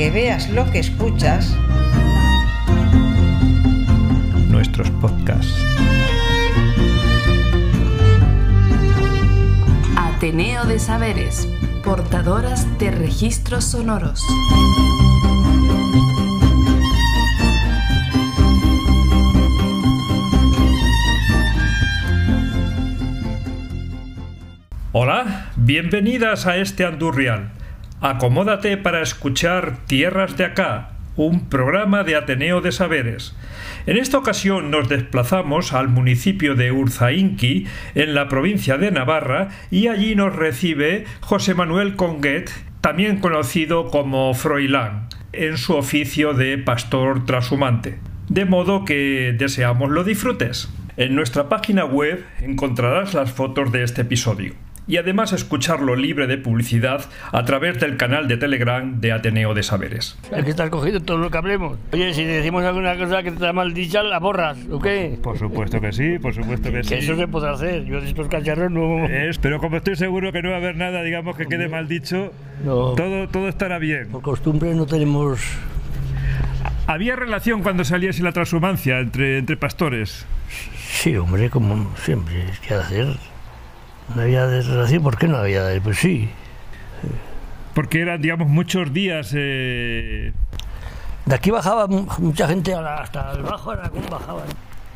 que veas lo que escuchas, nuestros podcasts. Ateneo de Saberes, portadoras de registros sonoros. Hola, bienvenidas a este Andurrial. Acomódate para escuchar Tierras de Acá, un programa de Ateneo de Saberes. En esta ocasión nos desplazamos al municipio de Urzainqui, en la provincia de Navarra, y allí nos recibe José Manuel Conguet, también conocido como Froilán, en su oficio de pastor trashumante. De modo que deseamos lo disfrutes. En nuestra página web encontrarás las fotos de este episodio y además escucharlo libre de publicidad a través del canal de Telegram de Ateneo de Saberes. Es que estás cogido todo lo que hablemos. Oye, si decimos alguna cosa que da mal dicha, la borras, ¿o qué? Por supuesto que sí, por supuesto que sí. Que eso se podrá hacer. Yo de estos cacharros no... Es, pero como estoy seguro que no va a haber nada, digamos, que quede mal dicho, No. todo, todo estará bien. Por costumbre no tenemos... ¿Había relación cuando salías en la transhumancia entre, entre pastores? Sí, hombre, como siempre. ¿Qué hacer? No había de relación, ¿por qué no había? de- Pues sí. Porque eran, digamos, muchos días... eh, De aquí bajaba mu- mucha gente hasta el bajo Aragón bajaban.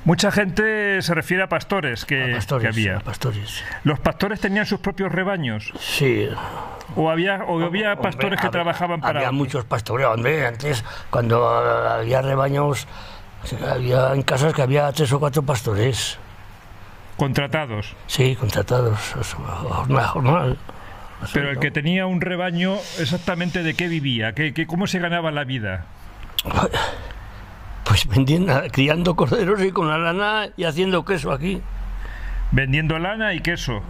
Mucha gente se refiere a pastores que, A pastores, que había. a pastores. ¿Los pastores tenían sus propios rebaños? Sí. ¿O había, o había Hombre, pastores que había- trabajaban para Había otros? muchos pastores, hombre. Antes, cuando había rebaños, había en casas que había tres o cuatro pastores. Contratados? Sí, contratados. Jornada, jornal. Pero el que tenía un rebaño, ¿exactamente de qué vivía? ¿Qué, qué- cómo se ganaba la vida? Pues vendiendo, criando corderos y con la lana y haciendo queso aquí. Vendiendo lana y queso.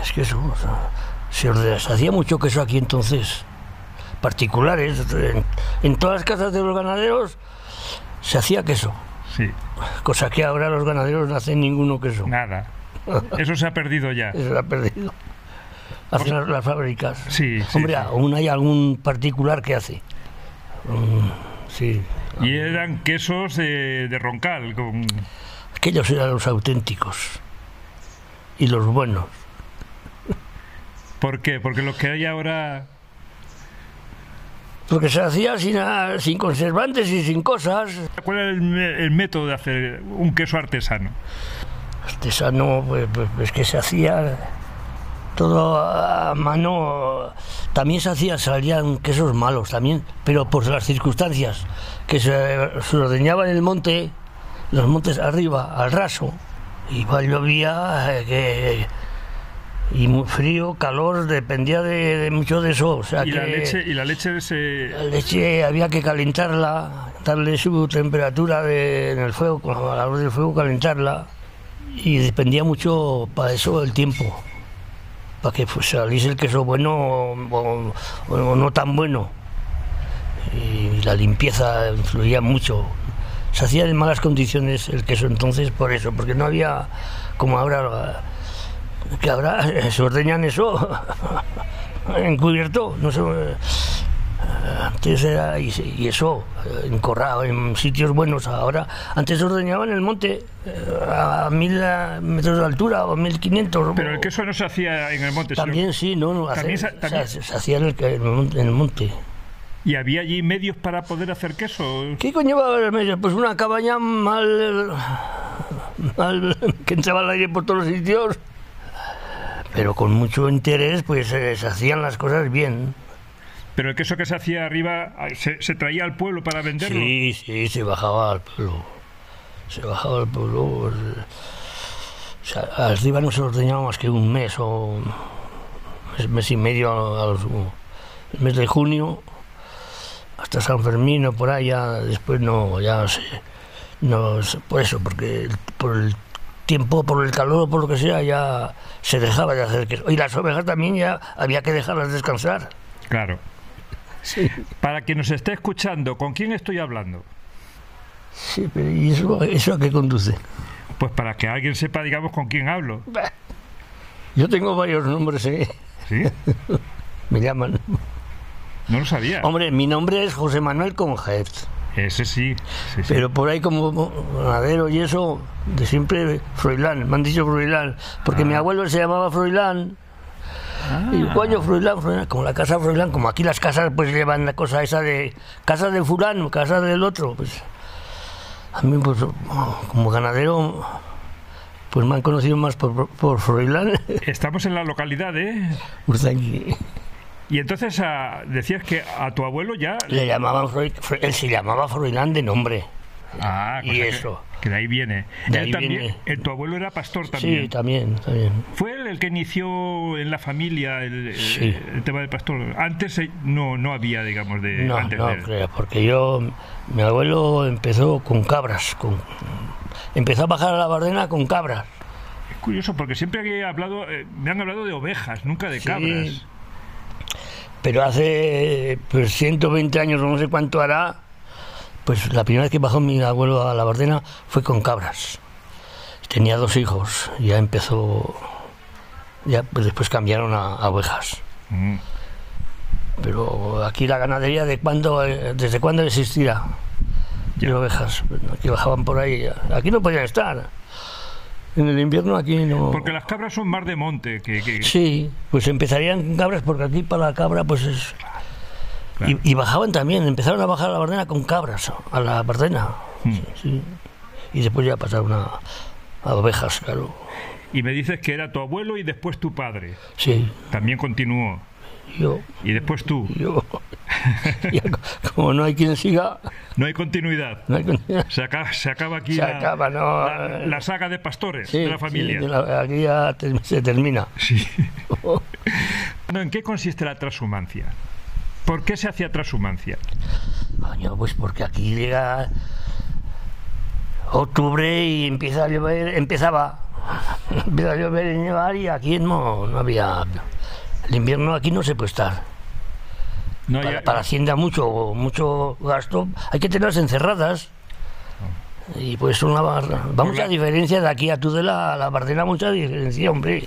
Es que eso, o sea, se, hacía mucho queso aquí entonces. Particulares. En, en todas las casas de los ganaderos se hacía queso. Sí, Cosa que ahora los ganaderos no hacen ninguno queso. nada. Eso se ha perdido ya. Eso lo ha perdido. Hacen las, las fábricas. Sí, Hombre, sí. aún hay algún particular que hace. Mm, sí. Y eran quesos de, de roncal. Con... Aquellos eran los auténticos. Y los buenos. ¿Por qué? Porque los que hay ahora... Porque se hacía sin, ah, sin conservantes y sin cosas. ¿Cuál era el, el método de hacer un queso artesano? Artesano, pues, pues, pues que se hacía todo a mano. También se hacía, salían quesos malos también, pero por las circunstancias. Que se, se ordeñaba en el monte, los montes arriba, al raso. Y va, llovía, eh, que, y muy frío, calor, dependía de, de mucho de eso. O sea Y la que leche, y la leche se... la leche había que calentarla, darle su temperatura de- en el fuego, con a la luz del fuego calentarla. Y dependía mucho para eso el tiempo. Para que pues, saliese el queso bueno o, o- o no tan bueno. Y la limpieza influía mucho. Se hacía en malas condiciones el queso entonces por eso, porque no había como ahora que ahora se ordeñan eso encubierto, no sé, eh, antes era y, y eso eh, encorrado en sitios buenos ahora antes se ordeñaban en el monte eh, a mil eh, metros de altura o mil quinientos Pero el queso no se hacía en el monte. sino- también sí no, no También también- se, se hacía en el, en el monte- ¿Y había allí medios para poder hacer queso? ¿Qué coño va a haber? Pues una cabaña mal, mal que entraba el aire por todos los sitios. Pero con mucho interés, pues eh, se hacían las cosas bien. Pero el queso que se hacía arriba se, se traía al pueblo para venderlo. Sí, sí, se bajaba al pueblo. Se bajaba al pueblo. eh, O sea, arriba no se ordeñaba más que un mes o mes, mes y medio a, a los- el mes de junio hasta San Fermín o por ahí ya después no ya se no se- por eso porque por el tiempo por el calor o por lo que sea ya se dejaba de hacer queso y las ovejas también ya había que dejarlas descansar Claro. Para quien nos esté escuchando, ¿con quién estoy hablando? sí pero y eso eso a qué conduce Pues para que alguien sepa, digamos, con quién hablo. Yo tengo varios nombres, ¿eh? ¿Sí? Me llaman. No lo sabía. Hombre, mi nombre es José Manuel Conjet. Ese sí, sí, sí. Pero por ahí como ganadero y eso, de siempre Froilán, me han dicho Froilán, porque mi Ah. abuelo se llamaba Froilán. Ah. Y coño, Froilán, Froilán, como la casa Froilán, como aquí las casas pues llevan la cosa esa de casa de fulano, casa del otro, pues a mí pues como ganadero pues me han conocido más por, por Froilán Estamos en la localidad, ¿eh? Urzaingui. Y entonces ah, decías que a tu abuelo ya... Le llamaban Fro- él se llamaba Froilán de nombre. Ah, Y que- eso. Que, de ahí viene. De Él ahí también, viene. eh, tu abuelo era pastor también. Sí, también, también. ¿Fue él el que inició en la familia el, el- Sí. el tema del pastor? Antes eh, no, no había, digamos, de... No, antes no de- creo, porque yo, mi abuelo empezó con cabras, con, empezó a bajar a la Bardena con cabras. Es curioso porque siempre que he hablado, eh, me han hablado de ovejas, nunca de Sí. cabras. Pero hace pues, 120 años, no sé cuánto hará, pues la primera vez que bajó mi abuelo a la Bardena fue con cabras. Tenía dos hijos, ya empezó, ya pues después cambiaron a, a ovejas. Mm. Pero aquí la ganadería, de cuándo, eh, ¿desde cuándo existirá? De ovejas, aquí bajaban por ahí, aquí no podían estar. En el invierno aquí no... Porque las cabras son más de monte que... que- Sí, pues empezarían con cabras porque aquí para la cabra pues es... Claro. Y, y bajaban también, empezaron a bajar a la Bardena con cabras, a la Bardena. Hmm. Sí. Y después ya pasaron a, a ovejas, claro. Y me dices que era tu abuelo y después tu padre. Sí, También continuó. Yo, Y después tú. yo... ya como no hay quien siga, No hay continuidad. no hay quien Se acaba, se acaba aquí Se la, acaba, ¿no? la, la saga de pastores Sí, de la sí, familia. de la- aquí ya se termina. Sí. No, ¿En qué consiste la transhumancia? ¿Por qué se hacía transhumancia? Coño, pues porque aquí llega octubre y empieza a llover, empezaba, empieza a llover y nevar y aquí no, no había, el invierno aquí no se puede estar. No Para, para Hacienda mucho, mucho gasto, hay que tenerlas encerradas. Y pues una, va mucha la- diferencia de aquí a Tudela, a la Bardena, mucha diferencia, hombre.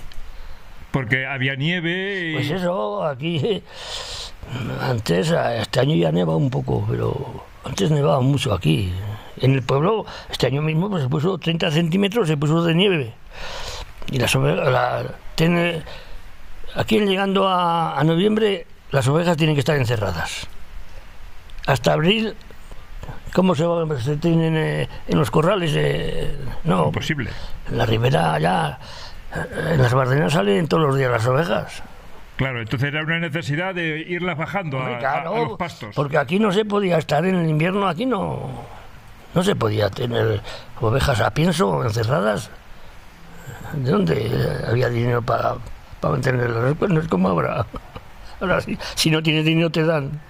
Porque había nieve y... Pues eso, aquí antes, este año ya neva un poco, pero antes nevaba mucho aquí. En el pueblo, este año mismo, pues se puso 30 centímetros, se puso de nieve. Y ovejas, la- tiene- aquí llegando a, a noviembre, las ovejas tienen que estar encerradas. Hasta abril, ¿cómo se, va- se tienen eh, en los corrales? eh, no, Imposible. en la ribera ya, eh, en las bardenas salen todos los días las ovejas. Claro, entonces era una necesidad de irlas bajando a, Hombre, a- claro, a los pastos. Porque aquí no se podía estar en el invierno, aquí no, no se podía tener ovejas a pienso encerradas. ¿De dónde había dinero para, para mantenerlas? Pues no es como ahora. Ahora sí, si no tienes dinero te dan.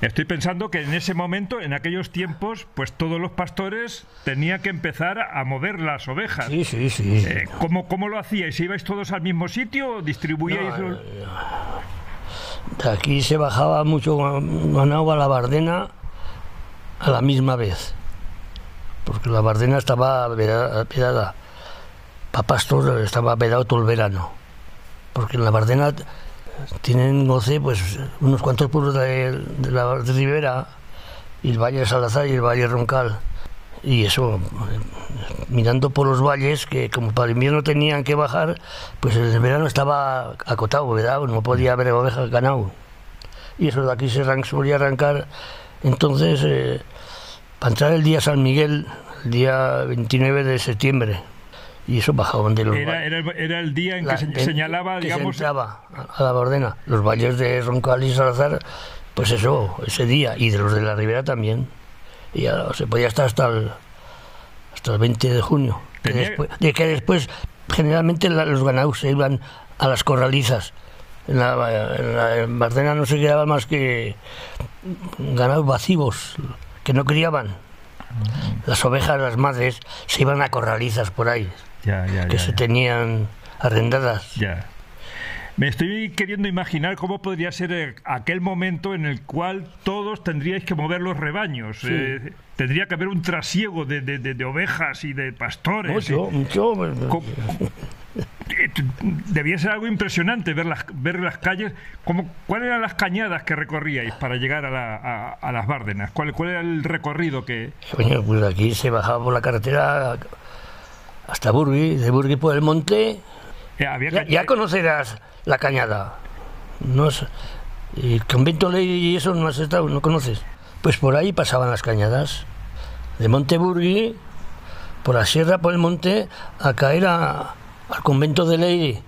Estoy pensando que en ese momento, en aquellos tiempos, pues todos los pastores tenían que empezar a mover las ovejas. Sí, sí, sí. Eh, ¿cómo, ¿Cómo lo hacíais? ¿Ibais todos al mismo sitio o distribuíais? No, los- De aquí se bajaba mucho ganado a la Bardena a la misma vez. Porque la Bardena estaba veda- vedada. Para pastor estaba vedado todo el verano. Porque en la Bardena tienen goce pues unos cuantos pueblos de, la de Ribera el Valle de Salazar y el Valle Roncal. Y eso, eh, mirando por los valles, que como para el invierno tenían que bajar, pues el verano estaba acotado, ¿verdad? No podía haber ovejas ganado. Y eso de aquí se solía arrancar. Entonces, eh, para entrar el día San Miguel, el día 29 de septiembre, y eso bajaban de los Era, era, el- era el día en La- que se en- señalaba, que digamos, se entraba a la Bordena. Los valles de Roncal y Salazar, pues eso, ese día, y de los de la Ribera también. Y ya se podía estar hasta el, hasta el 20 de junio. Que Tenía- después, de que después, generalmente la- los ganados se iban a las corralizas. En la, en la- en Bardena no se quedaban más que ganados vacíos, que no criaban. Las ovejas, las madres, se iban a corralizas por ahí, ya, ya, que se tenían arrendadas. Ya. Me estoy queriendo imaginar cómo podría ser eh, aquel momento en el cual todos tendríais que mover los rebaños. Eh, tendría que haber un trasiego de, de- de- de ovejas y de pastores. Mucho, mucho. pues, ¿Cómo, debía ser algo impresionante ver las, ver las calles. ¿Cómo, ¿Cuáles eran las cañadas que recorríais para llegar a, la, a, las Bárdenas? ¿Cuál, ¿Cuál, era el recorrido que...? Coño, pues aquí se bajaba por la carretera hasta Burgui, de Burgui por el monte. Eh, ya, conocerás la cañada. No es, el convento ley y eso no has estado, no conoces. Pues por ahí pasaban las cañadas. De Monteburgui, por la sierra, por el monte, a caer a, al convento de ley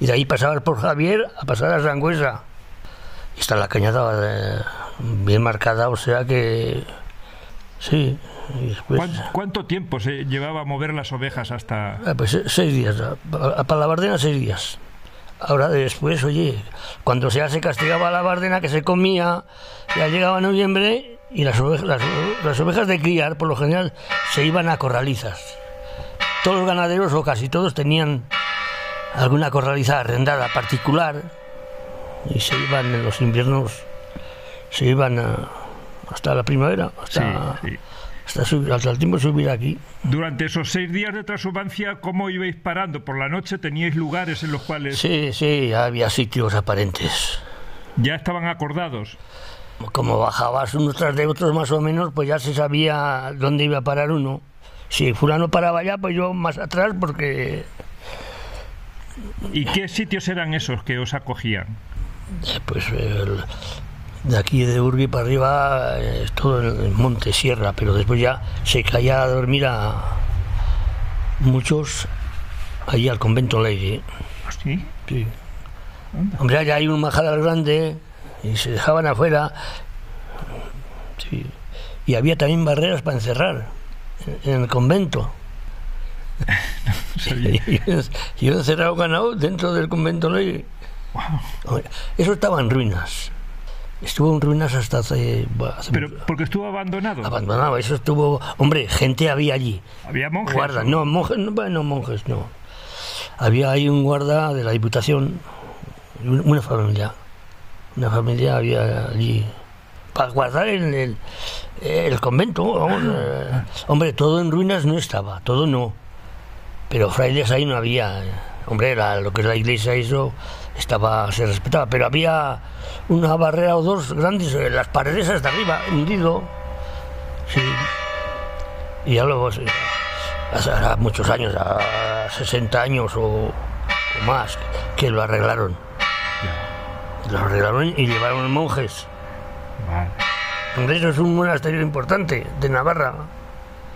y de ahí pasabas por Javier a pasar a Sangüesa. Y está la cañada eh, bien marcada, o sea que sí. ¿Cuánto tiempo se llevaba a mover las ovejas hasta...? Ah, pues seis días, para la Bardena seis días. Ahora después, oye, cuando ya se castigaba la Bardena que se comía, ya llegaba noviembre y las ovejas, las, las ovejas de criar, por lo general, se iban a corralizas todos los ganaderos o casi todos tenían alguna corraliza arrendada particular y se iban en los inviernos, se iban hasta la primavera, hasta, hasta, el tiempo de subir aquí. Durante esos seis días de transubancia, ¿cómo ibais parando? ¿Por la noche teníais lugares en los cuales...? Sí, sí, había sitios aparentes. ¿Ya estaban acordados? Como bajabas unos tras de otros más o menos, pues ya se sabía dónde iba a parar uno si fulano paraba allá, pues yo más atrás porque... ¿Y qué sitios eran esos que os acogían? Eh, pues de aquí de Urbi para arriba es todo el monte, sierra, pero después ya se caía a dormir a muchos allí al convento Lady. ¿Ah, ¿Sí? Sí. Hombre, allá hay un majadal grande y se dejaban afuera. Sí. Y había también barreras para encerrar en el convento. yo he encerrado ganado dentro del convento Eso estaba en ruinas. Estuvo en ruinas hasta hace, Pero porque estuvo abandonado. Abandonado, eso estuvo. Hombre, gente había allí. ¿Había monjes? Guarda, no, monjes, no, bueno, monjes, no. Había ahí un guarda de la Diputación, una familia. Una familia había allí para guardar el, el, el convento. Eh. hombre, todo en ruinas no estaba, todo no. Pero frailes ahí no había. Hombre, lo que es la iglesia, eso estaba, se respetaba. Pero había una barrera o dos grandes, eh, las paredes hasta arriba, hundido. Sí. Y ya luego, hace muchos años, a 60 años o, más, que lo arreglaron. Lo arreglaron y llevaron monjes eso es un monasterio importante de Navarra.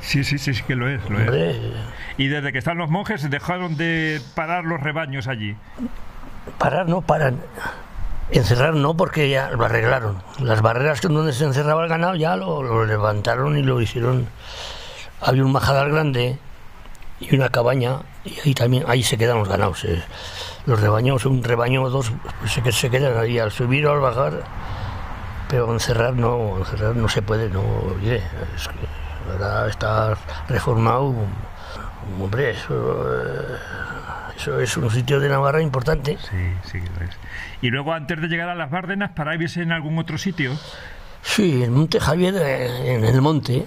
Sí, sí, sí, sí que lo es. Lo es. Y desde que están los monjes dejaron de parar los rebaños allí. Parar no, paran. Encerrar no, porque ya lo arreglaron. Las barreras donde se encerraba el ganado ya lo, levantaron y lo hicieron. Había un majadal grande y una cabaña y ahí también ahí se quedan los ganados. Eh. Los rebaños, un rebaño o dos, pues se, se quedan ahí al subir o al bajar pero encerrar no, encerrar no se puede, no, oye, es que ahora está reformado, hombre, eso, eh, eso es un sitio de Navarra importante. Sí, sí que lo es. Y luego antes de llegar a las Bárdenas, ¿paráis en algún otro sitio? Sí, en Monte Javier, eh, en el monte.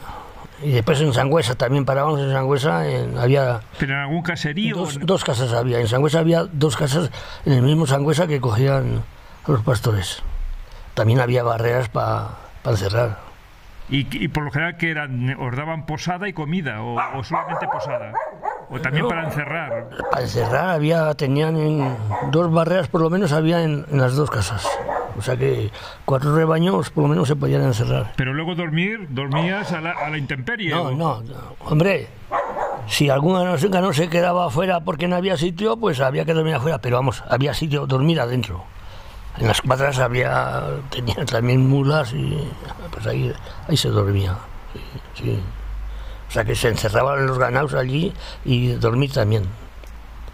Y después en Sangüesa, también parábamos en Sangüesa, había... ¿Pero en algún caserío? Dos, dos casas había, en Sangüesa había dos casas en el mismo Sangüesa que cogían a los pastores también había barreras para encerrar. ¿Y, por lo general que eran, os daban posada y comida o, solamente posada? ¿O también para encerrar? Para encerrar había, tenían en dos barreras por lo menos había en, las dos casas. O sea que cuatro rebaños por lo menos se podían encerrar. Pero luego dormir, dormías a la, a la intemperie. No, no, hombre, si alguna no se quedaba afuera porque no había sitio, pues había que dormir afuera, pero vamos, había sitio dormir adentro. En las cuadras había, tenía también mulas y pues ahí, ahí se dormía. Sí, O sea que se encerraban los ganados allí y dormir también.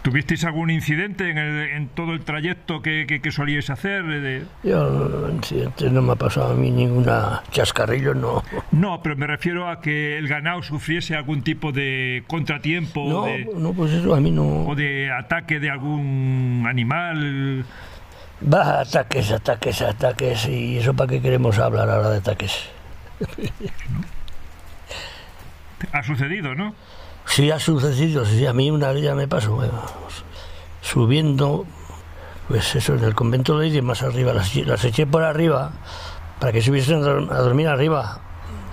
¿Tuvisteis algún incidente en, en todo el trayecto que, que, solíais hacer? De... Yo, incidente no me ha pasado a mí ninguna chascarrillo, no. No, pero me refiero a que el ganado sufriese algún tipo de contratiempo. No, no pues eso a mí no. O de ataque de algún animal. Va, ataques, ataques, ataques. ¿Y eso para qué queremos hablar ahora de ataques? Ha sucedido, ¿no? Sí, ha sucedido. Sí, a mí una ya me pasó. subiendo, pues eso, en el convento de Iris, más arriba, las, eché por arriba para que subiesen a dormir arriba.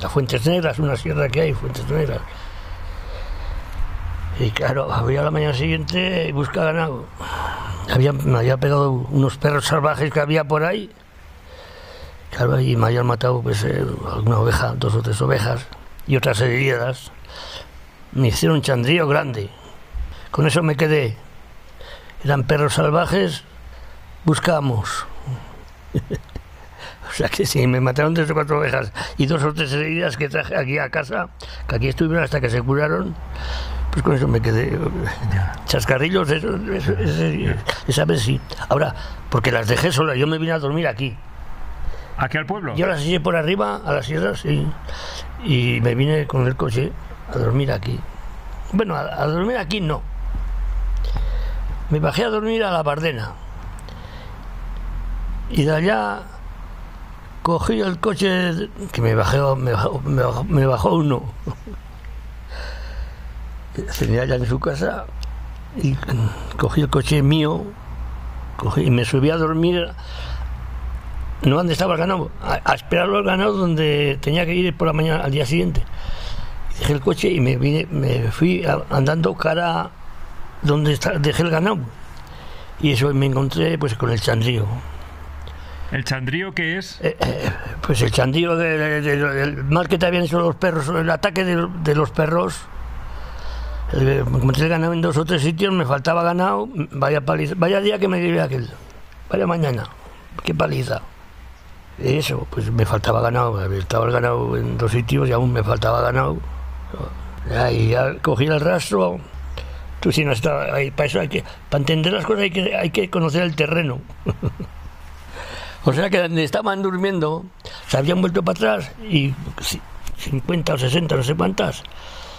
A Fuentes Negras, una sierra que hay, Fuentes Negras. Y claro, había la mañana siguiente y busca ganado. Había, me había pegado unos perros salvajes que había por ahí. Claro, y me habían matado pues, eh, alguna oveja, dos o tres ovejas y otras heridas. Me hicieron un chandrío grande. Con eso me quedé. Eran perros salvajes, buscamos. o sea que sí, me mataron tres o cuatro ovejas y dos o tres heridas que traje aquí a casa, que aquí estuvieron hasta que se curaron. Pues con eso me quedé. Chascarrillos, eso, eso- esa vez sí. Ahora, porque las dejé solas, yo me vine a dormir aquí. ¿Aquí al pueblo? Yo las eché por arriba a las sierras sí, y me vine con el coche a dormir aquí. Bueno, a, dormir aquí no. Me bajé a dormir a la Bardena. Y de allá cogí el coche que me bajó, me bajó, me bajó, me bajó uno. Tenía ya en su casa y cogí el coche mío cogí, y me subí a dormir no donde estaba el ganado, a, a esperarlo al ganado donde tenía que ir por la mañana al día siguiente. Dejé el coche y me vine, me fui a- andando cara donde está, dejé el ganado. Y eso me encontré pues con el chandrío. ¿El chandrío qué es? Eh, eh, pues el chandrío de- de- de- del mal que te habían hecho los perros, el ataque de, los perros. El- Me encontré el ganado en dos o tres sitios, me faltaba ganado, vaya paliza, vaya día que me llevé aquel, vaya mañana, qué paliza. Eso, pues me faltaba ganado, estaba el ganado en dos sitios y aún me faltaba ganado. Y ya cogí el rastro, tú si no estás ahí, para eso hay que, para entender las cosas hay que, hay que conocer el terreno. O sea que donde estaban durmiendo, se habían vuelto para atrás y ci- 50 o 60, no sé cuántas,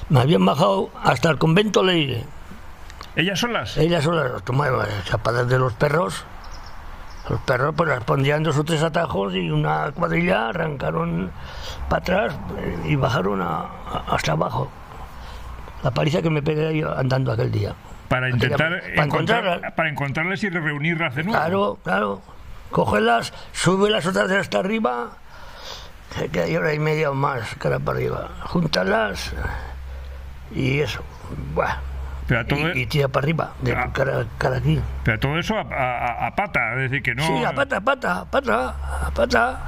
me habían bajado hasta el convento Leire. ¿Ellas solas? Ellas solas tomaron las chapadas de los perros. Los perros pues las pondrían dos o tres atajos y una cuadrilla arrancaron para atrás eh, y bajaron a- a- hasta abajo. La paliza que me pegué yo andando aquel día. Para intentar Para encontrar, encontrarlas. para encontrarlas y reunirlas de nuevo. Claro, claro. Cógelas, súbelas otras de hasta arriba, que que hay hora y media o más, cara para arriba. Júntalas y eso. Buah. Pero, a todo, Y, y tira para arriba, de Ah. cara, cara aquí. pero todo eso a, a- a pata, es decir, que no... Sí, a pata, a pata, a pata, a pata.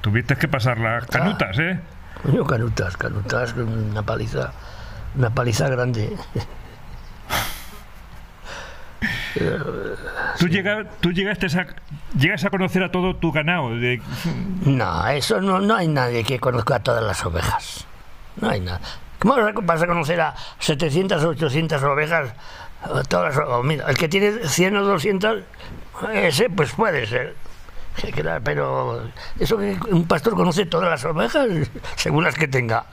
Tuviste que pasar Ah. las canutas, ¿eh? Coño, canutas, canutas, una paliza, una paliza grande. Tú, llega- tú llegaste a, llegas a conocer a todo tu ganado. De, No, eso no, no hay nadie que conozca a todas las ovejas. No hay nada. ¿Cómo vas a conocer a 700 o 800 ovejas? A Todas, o mira, el que tiene 100 o 200, ese pues puede ser. Pero eso que un pastor conoce todas las ovejas, según las que tenga.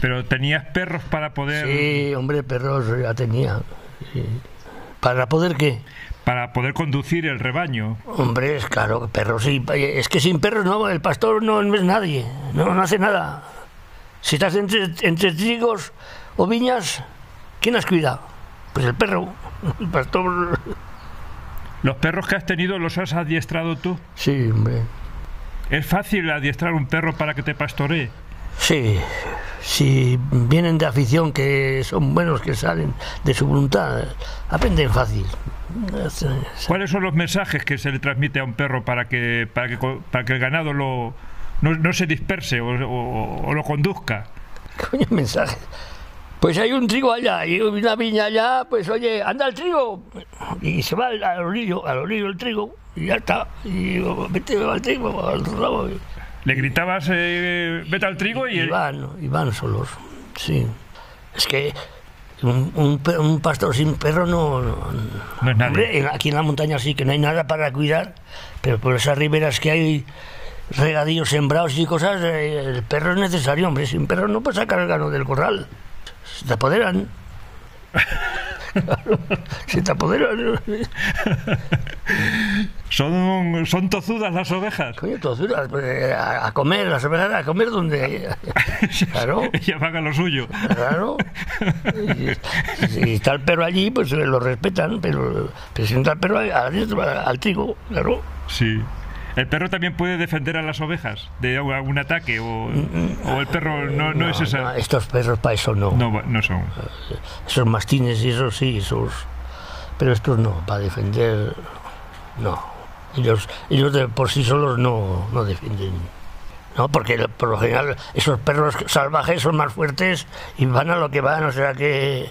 pero tenías perros para poder Sí, hombre, perros ya tenía. sí. ¿Para poder qué? para poder conducir el rebaño. Hombre, es claro, perros sí. Es que sin perros no, el pastor no es nadie, no, no hace nada. Si estás entre, entre trigos o viñas, ¿quién las cuida? Pues el perro, el pastor. Los perros que has tenido los has adiestrado tú. Sí, hombre. Es fácil adiestrar un perro para que te pastoree. Sí, si vienen de afición, que son buenos, que salen de su voluntad, aprenden fácil. ¿Cuáles son los mensajes que se le transmite a un perro para que para que, para que el ganado lo no, no se disperse o, o- o lo conduzca? Coño, mensaje. Pues hay un trigo allá y una viña allá, pues oye, anda el trigo. Y se va al, al orillo, al orillo el trigo, y ya está. Y vete al trigo, al. Y, Le gritabas eh, vete al trigo y, y el- van, y van solos. Sí. Es que un, un un pastor sin perro no. no, No es nadie. Hombre, aquí en la montaña sí que no hay nada para cuidar, pero por esas riberas que hay regadíos sembrados y cosas, eh, el perro es necesario, hombre. Sin perro no puedes sacar el gano del corral. Se te apoderan. Claro, se te apodera. ¿Son, ¿Son tozudas las ovejas? Coño, tozudas, pues, a, a comer, las ovejas a comer donde. Claro. Ellas van a lo suyo. Claro. Y, si está el perro allí, pues eh, lo respetan, pero, pero si no está el perro al, al trigo, claro. Sí. ¿El perro también puede defender a las ovejas de algún ataque? ¿O, o el perro no, no, es esa? no, estos perros para eso no. No, no son. Esos mastines y esos sí, esos. Pero estos no, para defender. No. Ellos, ellos de por sí solos no, no defienden. No, porque por lo general esos perros salvajes son más fuertes y van a lo que van, o sea que.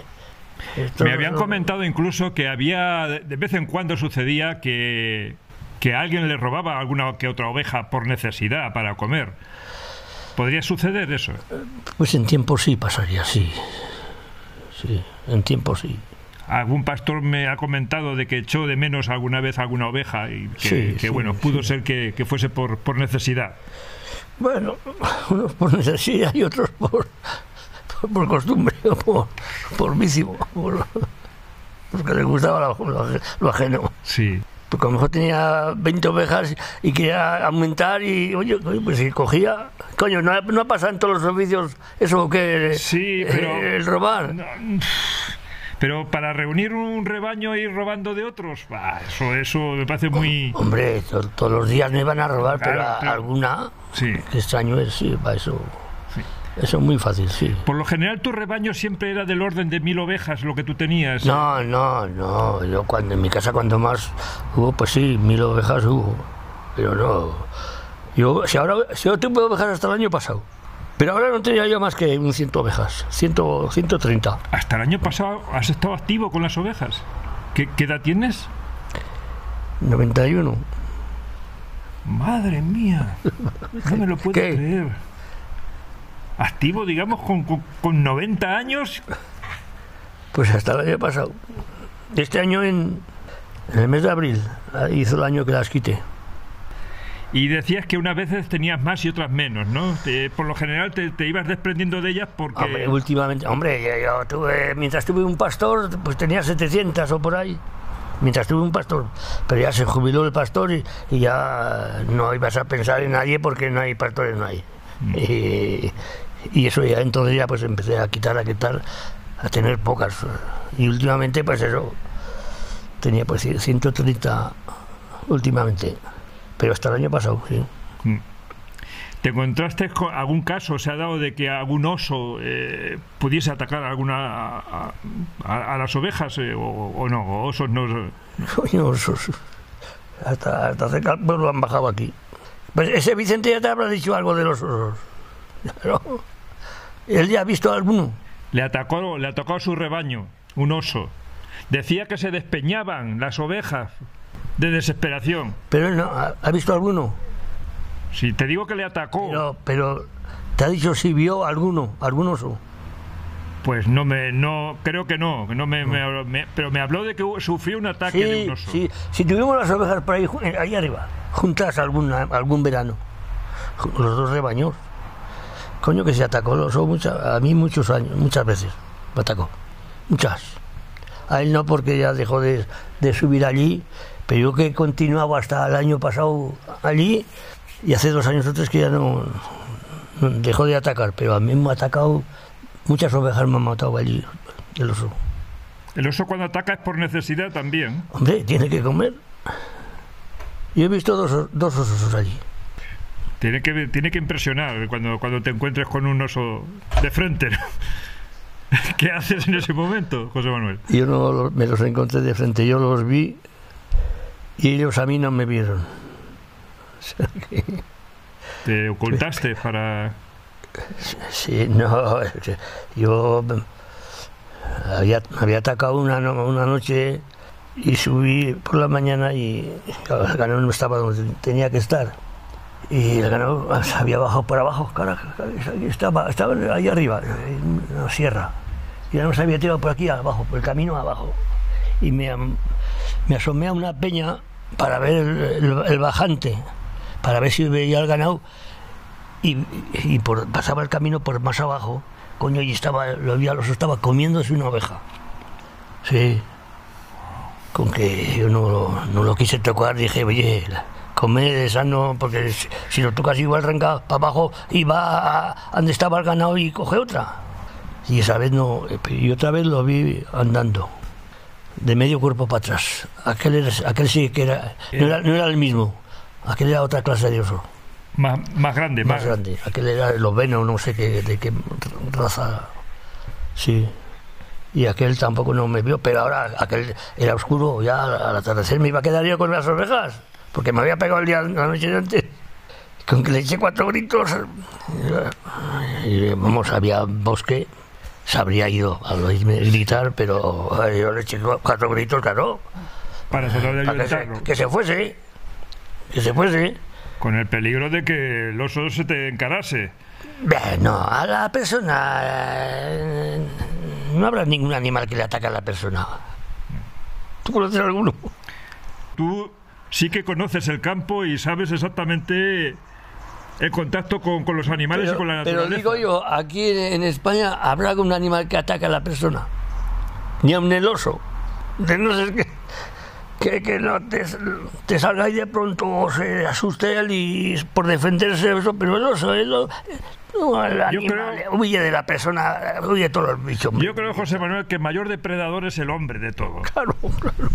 Me habían no- comentado incluso que había, de vez en cuando sucedía que, que alguien le robaba alguna que otra oveja por necesidad para comer. ¿Podría suceder eso? Pues en tiempo sí pasaría, sí. Sí, en tiempo sí. Algún pastor me ha comentado de que echó de menos alguna vez alguna oveja y que, Sí, que, sí, bueno, pudo sí. ser que, que fuese por, por necesidad. Bueno, unos por necesidad y otros por, por, por costumbre, o por, por vicio, por, porque les gustaba lo- lo ajeno. Sí. Porque a lo mejor tenía 20 ovejas y quería aumentar y, oye, pues si cogía... Coño, ¿no ha, no ha pasado en todos los oficios eso que... Sí, eh, pero- el robar. No, Pero para reunir un rebaño e ir robando de otros, bah, eso, eso me parece muy... Hombre, to- todos los días no iban a robar, pero a- alguna... Sí. Extraño es, sí, para eso... Eso es muy fácil, sí. Por lo general tu rebaño siempre era del orden de mil ovejas, lo que tú tenías. No, no, no. Yo cuando en mi casa cuando más hubo, pues sí, mil ovejas hubo. Pero no. Yo, si ahora, si yo tuve ovejas hasta el año pasado. Pero ahora no tenía yo más que un ciento ovejas. Ciento, 130. Hasta el año pasado has estado activo con las ovejas. ¿Qué, qué edad tienes? 91. Madre mía, no me lo puedo ¿Qué? creer. Activo, digamos, con, con, con 90 años. Pues hasta el año pasado. Este año en, en el mes de abril hizo el año que las quité. Y decías que unas veces tenías más y otras menos, ¿no? Te- por lo general te, te ibas desprendiendo de ellas porque... Hombre, últimamente, hombre, yo, yo tuve, mientras tuve un pastor, pues tenía 700 o por ahí. Mientras tuve un pastor. Pero ya se jubiló el pastor y, y ya no ibas a pensar en nadie porque no hay pastores, no hay. Y, y eso ya, entonces ya pues empecé a quitar, a quitar, a tener pocas. Y últimamente, pues eso, tenía pues 130 últimamente. Pero hasta el año pasado, sí. Mm. ¿Te encontraste con algún caso, se ha dado de que algún oso eh, pudiese atacar a alguna a, a- a las ovejas eh, o, o no? O osos no. Coño, osos. Hasta, hasta cerca del pueblo han bajado aquí. Pues ese Vicente ya te habrá dicho algo de los osos. Claro. Él ya ha visto alguno. Le atacó, le atacó a su rebaño, un oso. Decía que se despeñaban las ovejas de desesperación. Pero él no, ha, visto alguno. Si te digo que le atacó, Pero, pero te ha dicho si vio alguno, algún oso. pues no me, no, creo que no, no me, pero me habló de que sufrió un ataque de un Sí, oso. sí. Si tuvimos las ovejas por ahí, eh, ahí arriba, juntas alguna, algún verano. Los dos rebaños. Coño que se atacó oso mucha- a mí muchos años, muchas veces. Me atacó. Muchas. A él no porque ya dejó de, de subir allí, pero yo que continuaba hasta el año pasado allí y hace dos años o tres que ya no, no dejó de atacar, pero a mí me ha atacado, muchas ovejas me han matado allí el oso. El oso cuando ataca es por necesidad también. Hombre, tiene que comer. Yo he visto dos, dos osos allí. Tiene que, tiene que impresionar cuando, cuando te encuentres con un oso de frente. ¿no? ¿Qué haces en ese momento, José Manuel? Yo no me los encontré de frente, yo los vi y ellos a mí no me vieron. Te ocultaste para... sí, no, yo había, había atacado una, una noche y subí por la mañana y el ganado no estaba donde tenía que estar. Y el ganado había bajado por abajo, carajo, estaba, estaba ahí arriba, en una sierra. Y ya nos había tirado por aquí abajo, por el camino abajo. Y me, me asomé a una peña para ver el, el- el bajante, para ver si veía el ganado. Y, y por, pasaba el camino por más abajo, coño, y estaba, lo al oso, estaba comiéndose una oveja. Sí. Con que yo no, no lo quise tocar, dije, oye, come sano, porque si, si lo tocas igual arranca para abajo y va a donde estaba el ganado y coge otra. Y esa vez no, y otra vez lo vi andando, de medio cuerpo para atrás. Aquel, era- aquel sí que era no, era, no era el mismo, aquel era otra clase de oso, Más, más grande, más más, grande. Aquel era el oveno, no sé qué, de qué raza. Sí. Y aquel tampoco no me vio, pero ahora aquel era oscuro, ya al al atardecer me iba a quedar yo con las orejas, porque me había pegado el día, la noche antes. Con que le eché cuatro gritos, y vamos, había bosque, se habría ido al oírme gritar, pero yo le eché cu- cuatro gritos, claro, para tratar de para que se, que se fuese, que se fuese. Con el peligro de que el oso se te encarase. No, a la persona. No habrá ningún animal que le ataque a la persona. ¿Tú conoces alguno? Tú sí que conoces el campo y sabes exactamente el contacto con, con los animales y con la pero naturaleza. digo yo, aquí en, España habrá algún animal que ataque a la persona. Ni aun el oso. De no ser que, que, que no te, te salga ahí de pronto o se asuste él y por defenderse eso, pero el oso, el, no, animal creo- huye de la persona, huye de todos los bichos. Yo creo, José Manuel, que el mayor depredador es el hombre de todo, Claro, claro.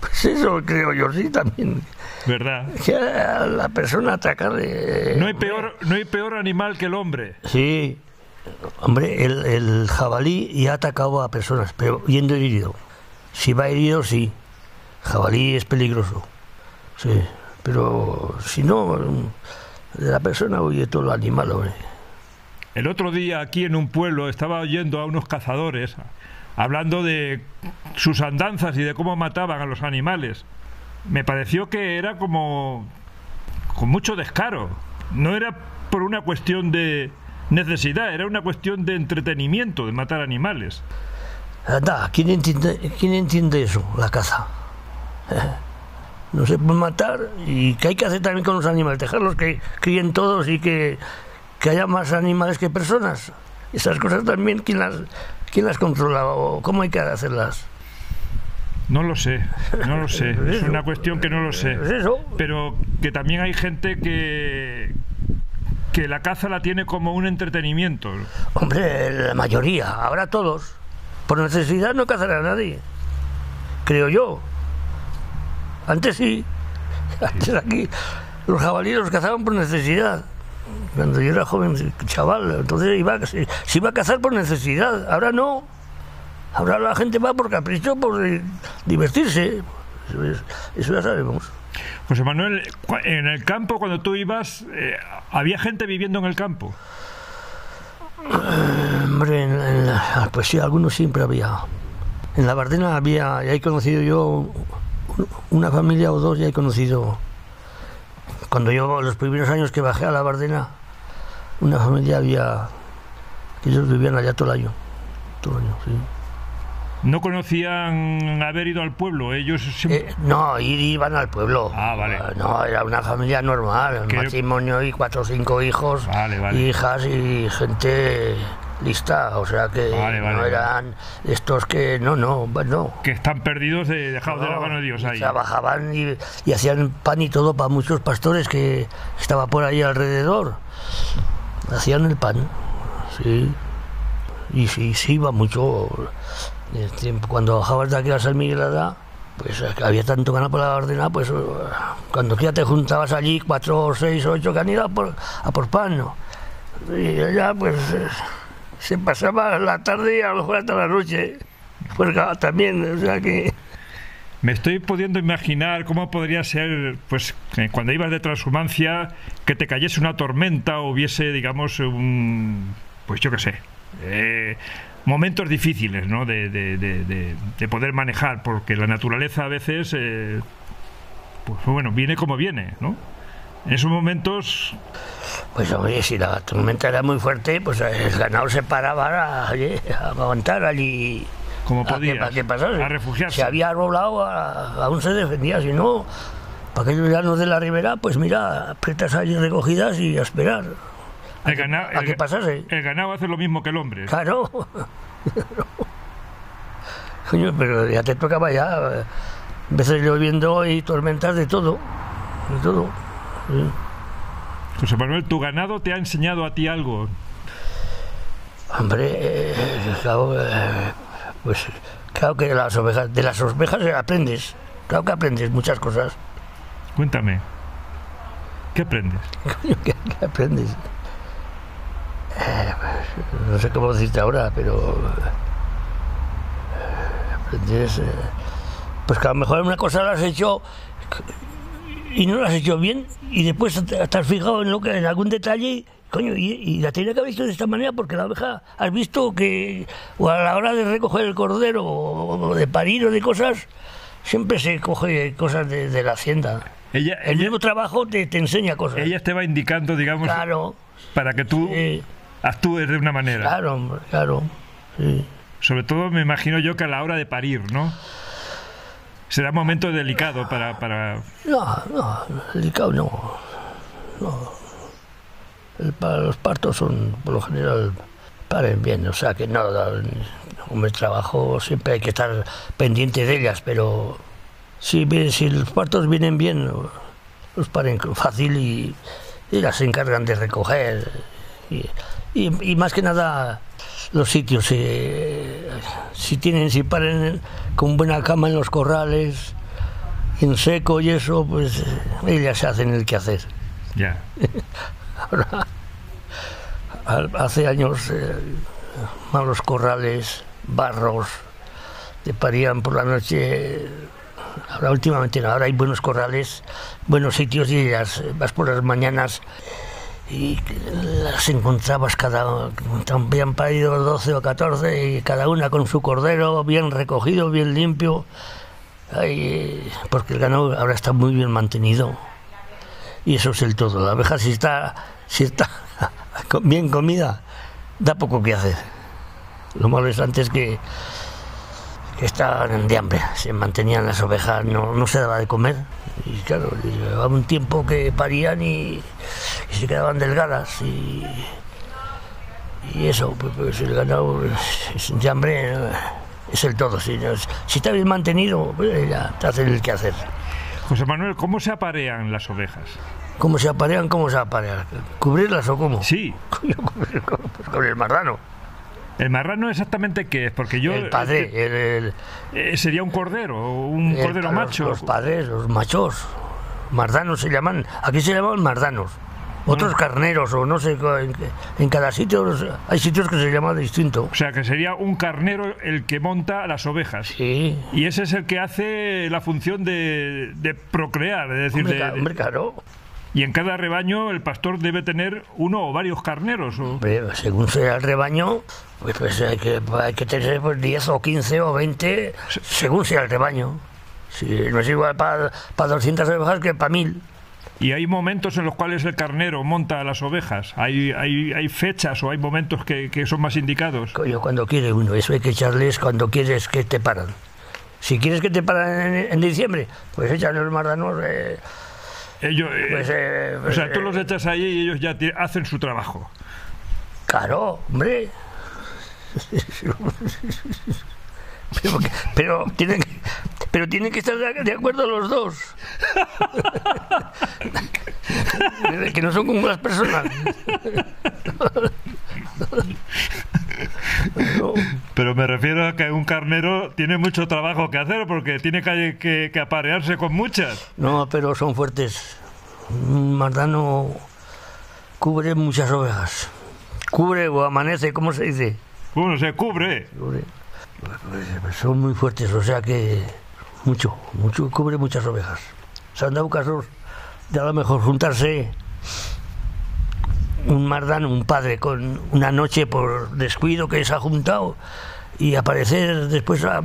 Pues eso creo yo, sí, también. ¿verdad? Que a la persona atacarle. No hay peor, no hay peor animal que el hombre. Sí. Hombre, el, el jabalí ya ha atacado a personas, pero yendo herido. Si va herido, sí. Jabalí es peligroso. Sí. Pero si no, de la persona huye todo el animal, hombre. El otro día aquí en un pueblo estaba oyendo a unos cazadores hablando de sus andanzas y de cómo mataban a los animales. Me pareció que era como con mucho descaro. No era por una cuestión de necesidad, era una cuestión de entretenimiento, de matar animales. Anda, ¿quién entiende, ¿quién entiende eso? La caza. No se puede matar y que hay que hacer también con los animales, dejarlos que críen todos y que, que haya más animales que personas. Esas cosas también, ¿quién las, quién las controla o cómo hay que hacerlas? No lo sé, no lo sé. Es una cuestión que no lo sé. Pero que también hay gente que que la caza la tiene como un entretenimiento. Hombre, la mayoría, ahora todos. Por necesidad no cazará a nadie. Creo yo. Antes sí. Antes aquí los jabalíes los cazaban por necesidad. Cuando yo era joven, chaval, entonces iba, se, se iba a cazar por necesidad. Ahora no. Ahora la gente va por capricho, por eh, divertirse. Eso, es- eso ya sabemos. José Manuel, en el campo cuando tú ibas, eh, había gente viviendo en el campo. Hombre, en, en la- pues sí, algunos siempre había. En la Bardena había, ya he conocido yo un- una familia o dos, ya he conocido. Cuando yo, los primeros años que bajé a la Bardena, una familia había. que ellos vivían allá todo el año. Todo el año, sí. No conocían haber ido al pueblo, ellos siempre- Eh, no, ir iban al pueblo. Ah, vale. Eh, No, era una familia normal, Que- matrimonio y cuatro o cinco hijos, Vale, vale. hijas y gente lista, o sea que Vale, vale, no vale. eran estos que no, no, bueno. que están perdidos, de, dejados de la no, mano de Dios ahí. Trabajaban y, y hacían pan y todo para muchos pastores que estaba por ahí alrededor. Hacían el pan, sí. Y sí, sí iba mucho. Cuando bajabas de aquí a San Miguel pues había tanto ganado por la ordena, pues cuando ya te juntabas allí, cuatro, seis, ocho que han ido a por, a por pan, ¿no? Y ya pues se pasaba la tarde y a lo mejor hasta la noche. Ah, también, o sea que... Me estoy pudiendo imaginar cómo podría ser, pues, cuando ibas de transhumancia, que te cayese una tormenta o hubiese, digamos, un, pues yo qué sé, eh, momentos difíciles, ¿no? De, de- de- de- de poder manejar, porque la naturaleza a veces, eh, pues bueno, viene como viene, ¿no? En esos momentos, Pues oye, si la tormenta era muy fuerte, pues el ganado se paraba a, oye, a aguantar allí. como a que, podías, a que pasase. a refugiarse. Si había roblado, a- aún se defendía. Si no, para aquellos llanos de la ribera, pues mira, apretas allí recogidas y a esperar. El ganado, a el que pasase. el ganado hace lo mismo que el hombre. Claro. Coño, pero ya te tocaba ya. eh, Veces lloviendo y tormentas de todo. De todo. sí. José Manuel, ¿tu ganado te ha enseñado a ti algo? Hombre, eh, claro, eh, pues claro que las ovejas, de las ovejas aprendes. Claro que aprendes muchas cosas. Cuéntame. ¿Qué aprendes? ¿Qué, qué aprendes? Eh, pues, no sé cómo decirte ahora, pero. eh, aprendes. eh, pues que a lo mejor una cosa la has hecho y no la has hecho bien, y después has fijado en, lo que, en algún detalle. Coño, y, y la tenía que haber visto de esta manera porque la oveja, has visto que o a la hora de recoger el cordero o de parir o de cosas, siempre se coge cosas de, de la hacienda. Ella, El ella, mismo trabajo te, te enseña cosas. ella te va indicando, digamos, Claro, para que tú sí, actúes de una manera. claro, claro. Sí. Sobre todo me imagino yo que a la hora de parir, ¿no? Será momento delicado para... para... No, no, delicado no. los partos son, por lo general, paren bien, o sea que no, como el trabajo siempre hay que estar pendiente de ellas, pero si, si los partos vienen bien, los paren fácil y, y las se encargan de recoger. Y, y- y más que nada los sitios, eh, si tienen, si paren con buena cama en los corrales, en seco y eso, pues ellas hacen el que hacer. Ya. Ahora, hace años, eh, malos corrales, barros, te parían por la noche. Ahora últimamente no, ahora hay buenos corrales, buenos sitios y ellas, vas por las mañanas y las encontrabas cada habían parido 12 o 14 y cada una con su cordero bien recogido, bien limpio. Ay, porque el ganado ahora está muy bien mantenido y eso es el todo. La abeja si está, si está bien comida, da poco que hacer. Lo malo es antes que estaban de hambre, se mantenían las ovejas, no, no se daba de comer. Y claro, llevaba un tiempo que parían y, y se quedaban delgadas. Y, y eso, pues, pues el ganado de hambre eh, es el todo. Si, si está bien mantenido, pues ya te hacen el que hacer. José Manuel, ¿cómo se aparean las ovejas? ¿Cómo se aparean? ¿Cómo se aparean? ¿Cubrirlas o cómo? Sí, pues con el marrano. El marrano exactamente qué es, porque yo... el padre, el, el- eh, sería un cordero, un cordero macho. Los padres, los machos. Mardanos se llaman. Aquí se llaman mardanos. Otros carneros o no sé, en, en cada sitio hay sitios que se llaman distinto. O sea, que sería un carnero el que monta las ovejas. Sí. Y ese es el que hace la función de, de procrear, es decir, Hombre, de- hombre, claro. Y en cada rebaño el pastor debe tener uno o varios carneros. o- Hombre, según sea el rebaño, pues, pues hay, que, hay que tener pues, 10 o 15 o 20, según sea el rebaño. Si no es igual para 200 ovejas que para 1000. Y hay momentos en los cuales el carnero monta a las ovejas. Hay, hay, hay fechas o hay momentos que, que son más indicados. Coño, cuando quiere uno, eso hay que echarles cuando quieres que te paran. Si quieres que te paran en, en diciembre, pues échale los mardanos. eh, Ellos, eh, pues, eh, o sea, tú eh, los echas ahí y ellos ya hacen su trabajo. Claro, hombre. Pero, pero tienen, que- pero tienen que estar de acuerdo los dos. que no son como las personas. No, Pero me refiero a que un carnero tiene mucho trabajo que hacer porque tiene que, que- que aparearse con muchas. no, pero son fuertes. Mardano cubre muchas ovejas. Cubre o amanece, ¿cómo se dice? Bueno, se cubre. Cubre. Son muy fuertes, o sea que mucho, mucho, cubre muchas ovejas. Se han dado casos de a lo mejor juntarse un mardano, un padre, con una noche por descuido que se ha juntado y aparecer después a-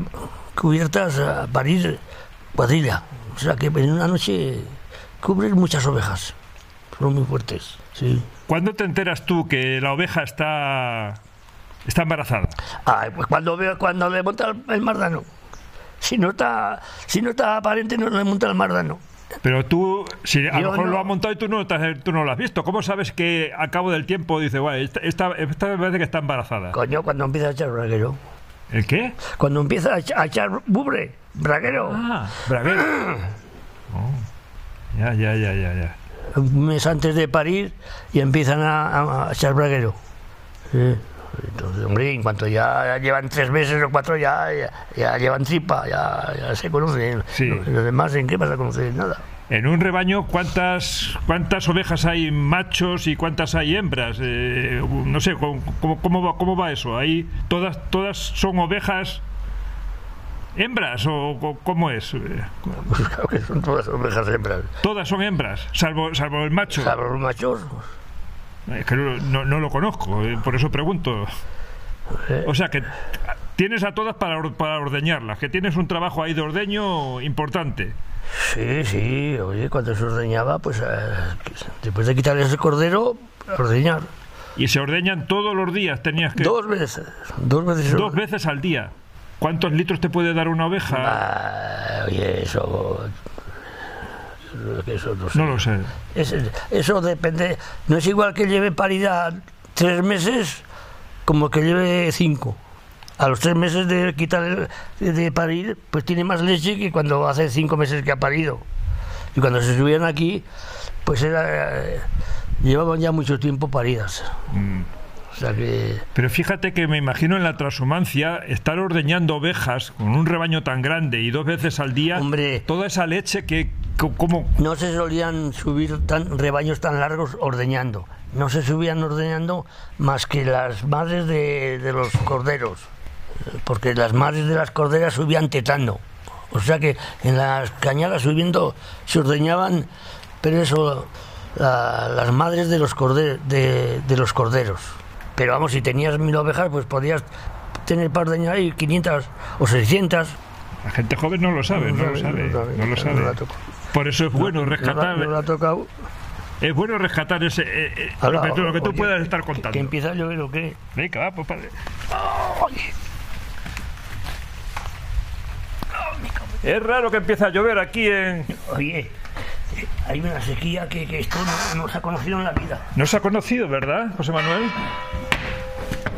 cubiertas a parir cuadrilla. O sea que en una noche cubren muchas ovejas. Son muy fuertes, sí. ¿Cuándo te enteras tú que la oveja está, está embarazada? Ay, pues cuando veo cuando le monta el, el mardano. Si no está, si no está aparente, no le monta el mardano. Pero tú, si a lo mejor no. lo has montado y tú no, tú no lo has visto, ¿cómo sabes que a cabo del tiempo dice, bueno, esta, esta, esta me parece que está embarazada? Coño, cuando empieza a echar braguero. ¿El qué? Cuando empieza a echa- a echar bubre, braguero. Ah, braguero. Oh, Ya, ya, ya, ya, ya. un mes antes de parir y empiezan a, a echar braguero. Sí. Entonces, hombre, en cuanto ya llevan tres meses o cuatro, ya, ya, ya llevan tripa, ya, ya se conocen. Sí. Los demás, ¿en qué vas a conocer? Nada. En un rebaño, ¿cuántas, cuántas ovejas hay machos y cuántas hay hembras? Eh, no sé, ¿cómo, cómo, va, cómo va eso? ¿Hay todas, ¿Todas son ovejas hembras o cómo es? Pues claro que son todas ovejas hembras. Todas son hembras, salvo, salvo el macho. Salvo los machos. Es que no, no- no lo conozco, eh, por eso pregunto. Eh. O sea que tienes a todas para, or- para ordeñarlas, que tienes un trabajo ahí de ordeño importante. Sí, sí, oye, cuando se ordeñaba, pues eh, después de quitarles el cordero, ordeñar. Y se ordeñan todos los días, tenías que... Dos veces, dos veces. dos veces al día. ¿Cuántos litros te puede dar una oveja? Ah, oye, eso. Eso no sé. No lo sé. Es- eso depende. No es igual que lleve parida tres meses como que lleve cinco. A los tres meses de quitar de parir, pues tiene más leche que cuando hace cinco meses que ha parido. Y cuando se subían aquí, pues era, eh, llevaban ya mucho tiempo paridas. O sea que Pero fíjate que me imagino en la transhumancia estar ordeñando ovejas con un rebaño tan grande y dos veces al día, Hombre. toda esa leche que... ¿Cómo? no se solían subir tan rebaños tan largos ordeñando. No se subían ordeñando más que las madres de, de los corderos. Porque las madres de las corderas subían tetando. O sea que en las cañadas subiendo se ordeñaban, pero eso, la- las madres de los, corde- de, de los corderos. Pero vamos, si tenías mil ovejas, pues podías tener para ordeñar ahí 500 o 600. La gente joven no lo sabe, no lo sabe, no lo no la sabe. toco. Por eso es bueno No la- rescatar, no la ha tocado. es bueno rescatar ese eh, eh, lo que tú, lo que tú oye, puedas estar que- contando. Que empieza a llover o qué. Venga, va, pues padre. Es raro que empiece a llover aquí en... Oye, eh, hay una sequía que, que esto no, no se ha conocido en la vida. No se ha conocido, ¿verdad, José Manuel?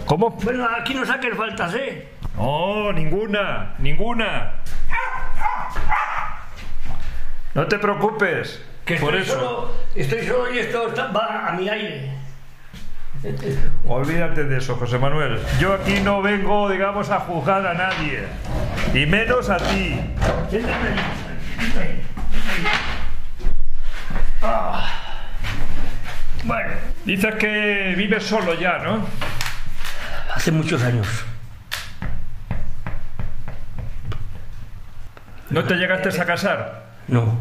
¿Cómo? Bueno, aquí no saques faltas, ¿eh? No, ninguna, ninguna. No te preocupes. Que por estoy eso. Solo, estoy solo y esto está- va a mi aire. Olvídate de eso, José Manuel. Yo aquí no vengo, digamos, a juzgar a nadie. Y menos a ti. Ah. Bueno, Dices que vives solo ya, ¿no? hace muchos años. ¿No te llegaste a casar? No.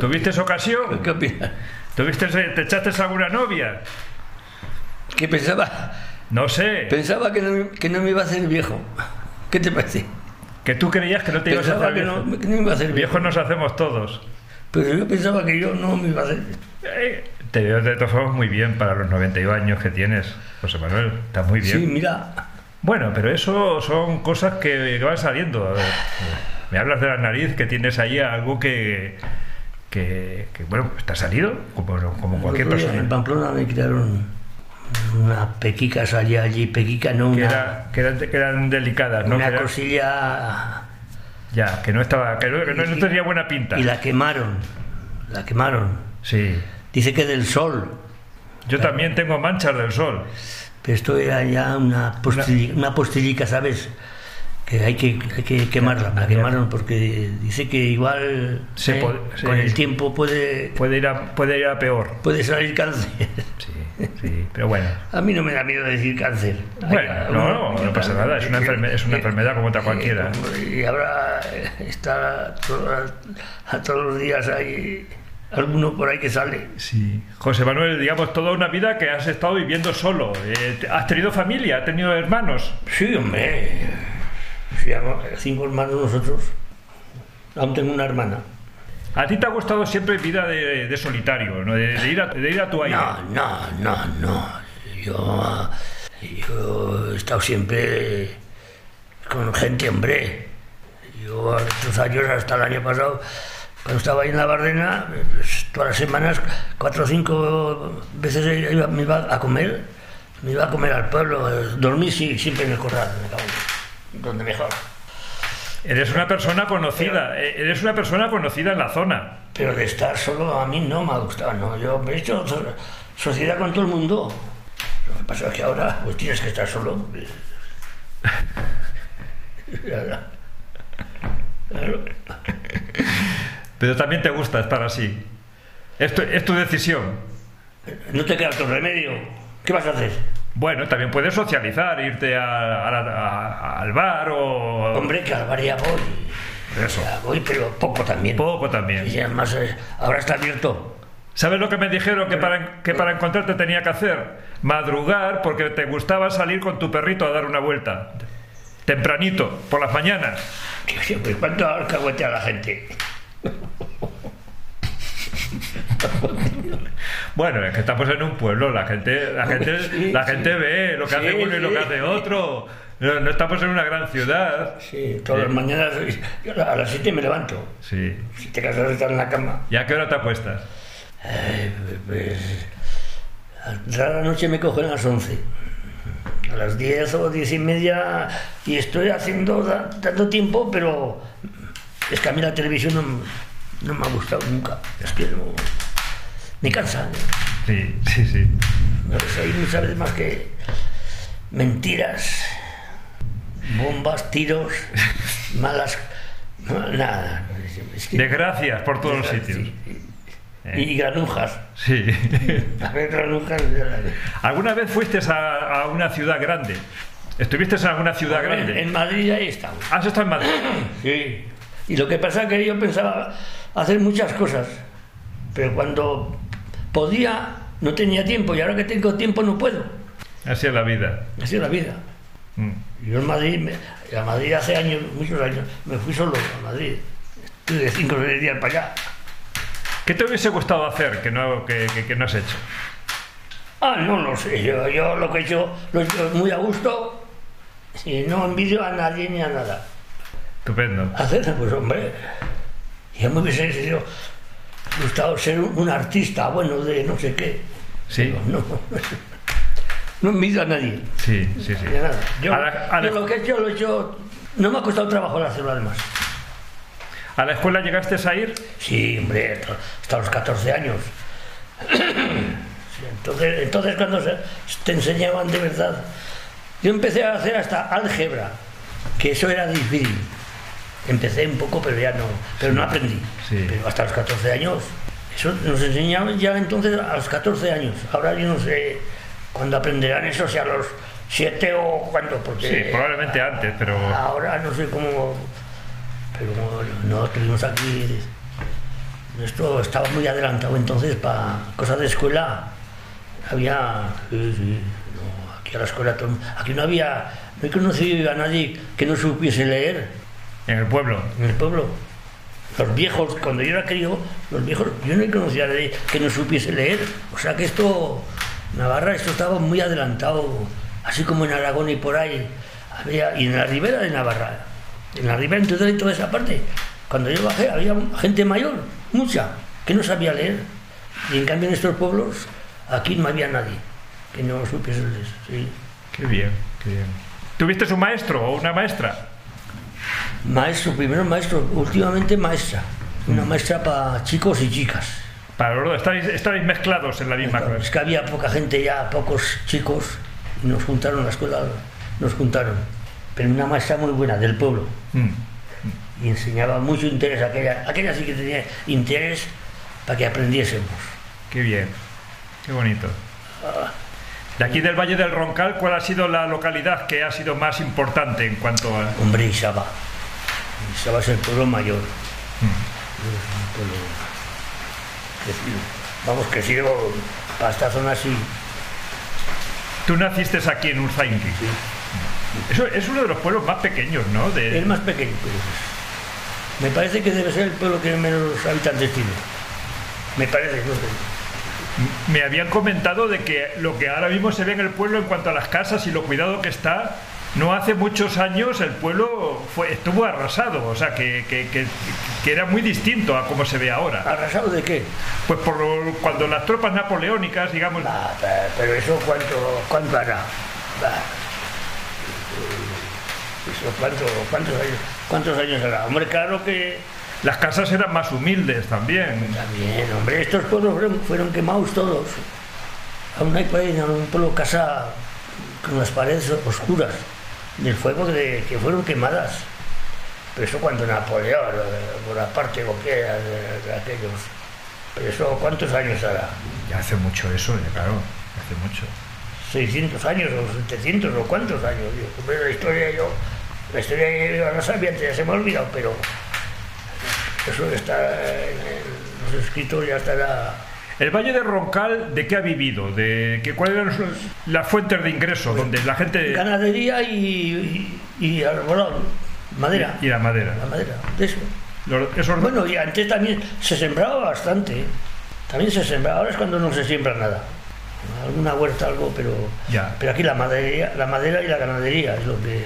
¿Tuviste ocasión? ¿Qué opinas? ¿Tuviste, ¿Te echaste alguna novia? Que pensaba, No sé. pensaba que no, me- que no me iba a hacer viejo. ¿Qué te parece? Que tú creías que no te ibas a hacer que viejo. no, que no iba a hacer viejo. Viejos nos hacemos todos. Pero yo pensaba que yo no me iba a hacer Eh, Te veo de todas formas muy bien para los 92 años que tienes, José Manuel. Está muy bien. Sí, mira, Bueno, pero eso son cosas que, que van saliendo. A ver, me hablas de la nariz, que tienes ahí algo que, que, que, bueno, está salido, como, como cualquier día En persona. Pamplona me quitaron una pequica, salía allí, pequica, no Que, una, era- que eran, que eran delicadas, ¿no? una Que cosilla ya, que no estaba, que no, que no- no tenía buena pinta. y la quemaron, la quemaron. Sí. Dice que del sol, Yo también tengo manchas del sol. pero esto era ya una postillica, una postillica, ¿sabes? Que hay que, hay que quemarla, la quemaron porque dice que igual Se eh, puede- con sí. el tiempo puede, Puede ir a, puede ir a peor. puede salir cáncer. Sí, sí, pero bueno. A mí no me da miedo decir cáncer. Bueno, no, no, no pasa nada, es una enferme- es una enfermedad como otra cualquiera. Y ahora está toda- a todos los días hay alguno por ahí que sale. Sí. José Manuel, digamos, toda una vida que has estado viviendo solo. Eh, ¿Has tenido familia? ¿Has tenido hermanos? Sí, hombre. Cinco hermanos nosotros. Aún tengo una hermana. ¿A ti te ha gustado siempre vida de, de solitario, ¿no? de, de ir a, de ir a tu aire? No, no, no, no. Yo, yo he estado siempre con gente, hombre. Yo estos años, hasta el año pasado, cuando estaba ahí en la Bardena, pues, todas las semanas, cuatro o cinco veces iba- me iba a comer Me iba a comer al pueblo, dormí sí, siempre en el corral, me cago en- donde mejor. Eres una persona conocida, eh, eres una persona conocida en la zona. Pero de estar solo a mí no me ha gustado, no. Yo he hecho so- sociedad con todo el mundo. Lo que pasa es que ahora pues tienes que estar solo. Pero también te gusta estar así. Es tu, es tu decisión. No te queda otro remedio. ¿Qué vas a hacer? Bueno, también puedes socializar, irte a- a a- al bar o... Hombre, que al bar ya voy. Eso. Ya voy, pero poco también. Poco también. Y además, eh, ahora está abierto. ¿Sabes lo que me dijeron que para, que para encontrarte tenía que hacer? Madrugar porque te gustaba salir con tu perrito a dar una vuelta. Tempranito, por las mañanas. ¿Cuánto alcahuete a la gente? Bueno, es que estamos en un pueblo, la gente, la gente, Sí, la sí. gente ve lo que hace uno y lo que hace otro. No, no estamos en una gran ciudad. Sí, todas las mañanas yo a las 7 me levanto. Sí. Si te casas estar en la cama. ¿Y a qué hora te acuestas? Eh, pues, a la noche me cogen a las 11. A las 10 o 10 y media y estoy haciendo dando tiempo, pero es que a mí la televisión no, no me ha gustado nunca. Es que no, me cansa. Sí, sí, sí. No sé, hay muchas veces más que mentiras, bombas, tiros, malas... no, nada. Es que- Desgracias por todos los sitios. Sí, sí. Y granujas. Sí. A ver, granujas. ¿Alguna vez fuiste a, a una ciudad grande? ¿Estuviste en alguna ciudad grande? en Madrid ahí estamos. ¿Has estado en Madrid? Sí. Y lo que pasa es que yo pensaba hacer muchas cosas, pero cuando podía no tenía tiempo y ahora que tengo tiempo no puedo. Así es la vida. Así es la vida. Mm. Yo en Madrid, me- a Madrid hace años, muchos años, me fui solo a Madrid. Estuve cinco o seis días para allá. ¿Qué te hubiese gustado hacer que no, que, que- que no has hecho? Ah, no lo sé, yo, yo lo que he hecho lo he hecho muy a gusto y no envidio a nadie ni a nada. Estupendo. Hacer, pues hombre, ya me hubiese sido gustado ser un, un artista bueno de no sé qué. Sí, No, no envidio a nadie, sí, sí, sí. a nada. Yo, A la- a la- yo lo que he hecho lo he hecho, no me ha costado trabajo hacerlo además. ¿A la escuela llegaste a ir? Sí, hombre, hasta los 14 años. Entonces, entonces cuando se- te enseñaban de verdad, yo empecé a hacer hasta álgebra, que eso era difícil. Empecé un poco, pero ya no, pero no aprendí. Sí. Pero hasta los 14 años, eso nos enseñaban ya entonces a los 14 años. Ahora yo no sé cuándo aprenderán eso, si a los 7 o cuándo, porque Sí, probablemente antes, pero... Ahora no sé cómo, pero no tuvimos aquí. Esto estaba muy adelantado entonces para cosas de escuela. Había. sí, sí, no, aquí a la escuela. aquí no había. No he conocido a nadie que no supiese leer En el pueblo. en el pueblo. Los viejos, cuando yo era crío, los viejos, yo no he conocido a nadie que no supiese leer. O sea que esto, Navarra, esto estaba muy adelantado, así como en Aragón y por ahí. Había, y en la ribera de Navarra, en la ribera, entonces en toda esa parte. Cuando yo bajé, había gente mayor, mucha, que no sabía leer. Y en cambio en estos pueblos, aquí no había nadie que no supiese leer. sí. Qué bien, qué bien. ¿Tuviste un maestro o una maestra? Maestro, primero maestro, últimamente maestra. Una maestra para chicos y chicas. Para los dos, estáis, estáis mezclados en la misma Claro, es clase. que había poca gente ya, pocos chicos, y nos juntaron a la escuela, nos juntaron. Pero una maestra muy buena del pueblo, Mm. y enseñaba mucho interés, aquella, aquella sí que tenía interés para que aprendiésemos. Qué bien, qué bonito. De aquí del Valle del Roncal, ¿cuál ha sido la localidad que ha sido más importante en cuanto a... Hombre, Isaba. Isaba es el pueblo mayor. Pueblo crecido. Vamos, crecido para esta zona sí. Tú naciste aquí en Urzaingui. Eso es uno de los pueblos más pequeños, ¿no? De- El más pequeño, pero me parece que debe ser el pueblo que menos habitantes tiene. Me parece, no sé. Me habían comentado de que lo que ahora mismo se ve en el pueblo en cuanto a las casas y lo cuidado que está, no hace muchos años el pueblo fue, estuvo arrasado, o sea, que, que- que- que era muy distinto a como se ve ahora. ¿Arrasado de qué? Pues por lo- cuando las tropas napoleónicas, digamos, Ah, pe- pero eso cuánto, cuánto hará. Bah. Eso cuánto, cuántos años, cuántos años hará. Hombre, claro que las casas eran más humildes también. también, hombre, estos pueblos fueron, fueron quemados todos. Aún hay por ahí un pueblo casa con las paredes oscuras del fuego de, que fueron quemadas. Pero eso cuando Napoleón, por la parte lo que era de, de aquellos. Pero eso cuántos años hará. Ya hace mucho eso, ya, claro, hace mucho. 600 años o 700 o cuántos años. Yo, hombre, la historia yo, la historia yo no sabía, ya se me ha olvidado, pero eso está en, en los escritos ya estará. El Valle de Roncal, ¿de qué ha vivido? ¿De qué, ¿Cuáles eran sus- las fuentes de ingreso? Donde la gente... Ganadería y, y, y arbolado, madera, Y la madera. la madera, de eso. Los- esos- Bueno, y antes también se sembraba bastante, ¿eh? también se sembraba, ahora es cuando no se siembra nada. Alguna huerta, algo, pero, Ya. pero aquí la madera, la madera y la ganadería es lo que.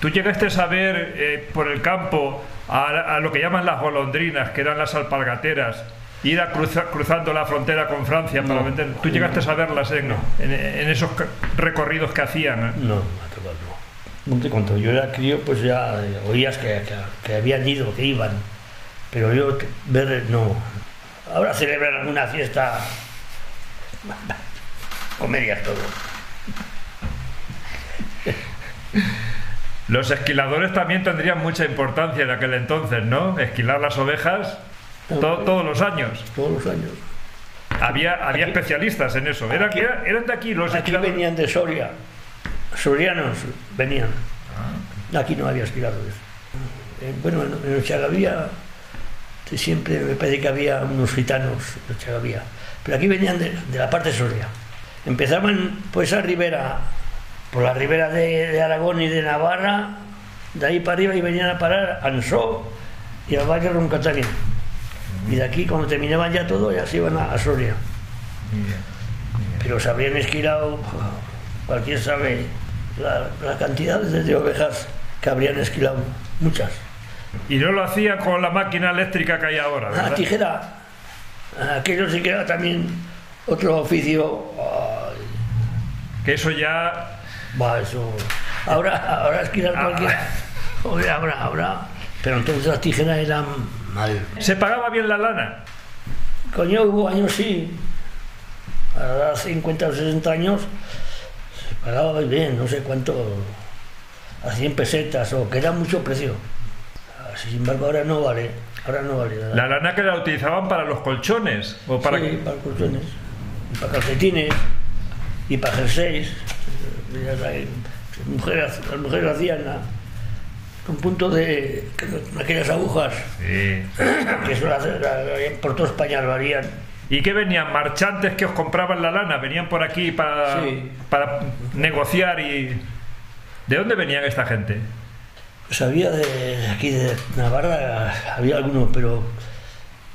Tú llegaste a ver eh, por el campo a, a lo que llaman las golondrinas, que eran las alpargateras, ir a cruza- cruzando la frontera con Francia para No. vender. Tú llegaste a verlas en, en- en esos recorridos que hacían. ¿eh? No, no no. No te cuento, yo era crío, pues ya eh, oías que, que, que habían ido, que iban, pero yo ver, no. Ahora celebran alguna fiesta, comedias todo. Los esquiladores también tendrían mucha importancia en aquel entonces, ¿no? Esquilar las ovejas to- todos los años. todos los años. Había, había especialistas en eso. Eran, Aquí- eran, eran de aquí los Aquí esquiladores. venían de Soria, sorianos venían. Aquí no había esquiladores. Eh, bueno, en, en Ochagavía siempre me parece que había unos gitanos en Ochagavía, pero aquí venían de, de la parte de Soria. Empezaban pues a ribera, por la ribera de, de Aragón y de Navarra, de ahí para arriba y venían a parar a Ansó y al Valle Roncataria. Y de aquí, cuando terminaban ya todo, ya se iban a, a Soria. Pero se habrían esquilado, cualquiera sabe, la, la cantidad de, de ovejas que habrían esquilado, muchas. Y no lo hacían con la máquina eléctrica que hay ahora, La ¿verdad? tijera, aquello sí que era también otro oficio. Que eso ya... va, eso. Ahora, ahora esquilar cualquiera. Joder, ahora, ahora. Pero entonces las tijeras eran mal. ¿Se pagaba bien la lana? Coño, hubo años sí. Ahora 50 o 60 años se pagaba bien, no sé cuánto, a 100 pesetas o que era mucho precio. Ah, Sin embargo, ahora no vale. Ahora no vale nada. La lana que la utilizaban para los colchones o para Sí, para colchones, y para calcetines y para jerseys. Mujeres, las mujeres hacían un punto de con aquellas agujas Sí. que eso la- la- la- por toda España lo harían. ¿Y qué venían? ¿Marchantes que os compraban la lana? ¿Venían por aquí para, Sí. para negociar y... ¿De dónde venían esta gente? Pues había de aquí de Navarra, había algunos, pero